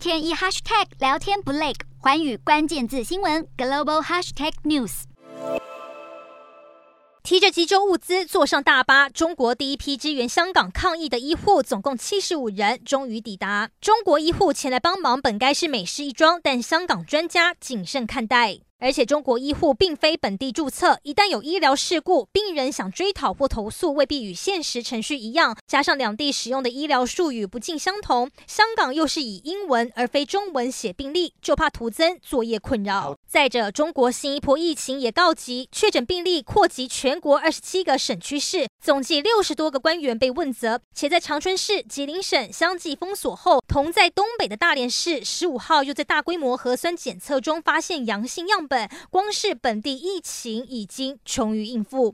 天一 hashtag 聊天不累，环宇关键字新闻 global hashtag news。提着急救物资坐上大巴，中国第一批支援香港抗疫的医护总共七十五人终于抵达。中国医护前来帮忙，本该是美事一桩，但香港专家谨慎看待。而且中国医护并非本地注册，一旦有医疗事故，病人想追讨或投诉未必与现实程序一样。加上两地使用的医疗术语不尽相同，香港又是以英文而非中文写病历，就怕徒增作业困扰。再者，中国新一波疫情也告急，确诊病例扩及全国二十七个省区市，总计六十多个官员被问责。且在长春市、吉林省相继封锁后，同在东北的大连市十五号又在大规模核酸检测中发现阳性样本。本光是本地疫情已经穷于应付。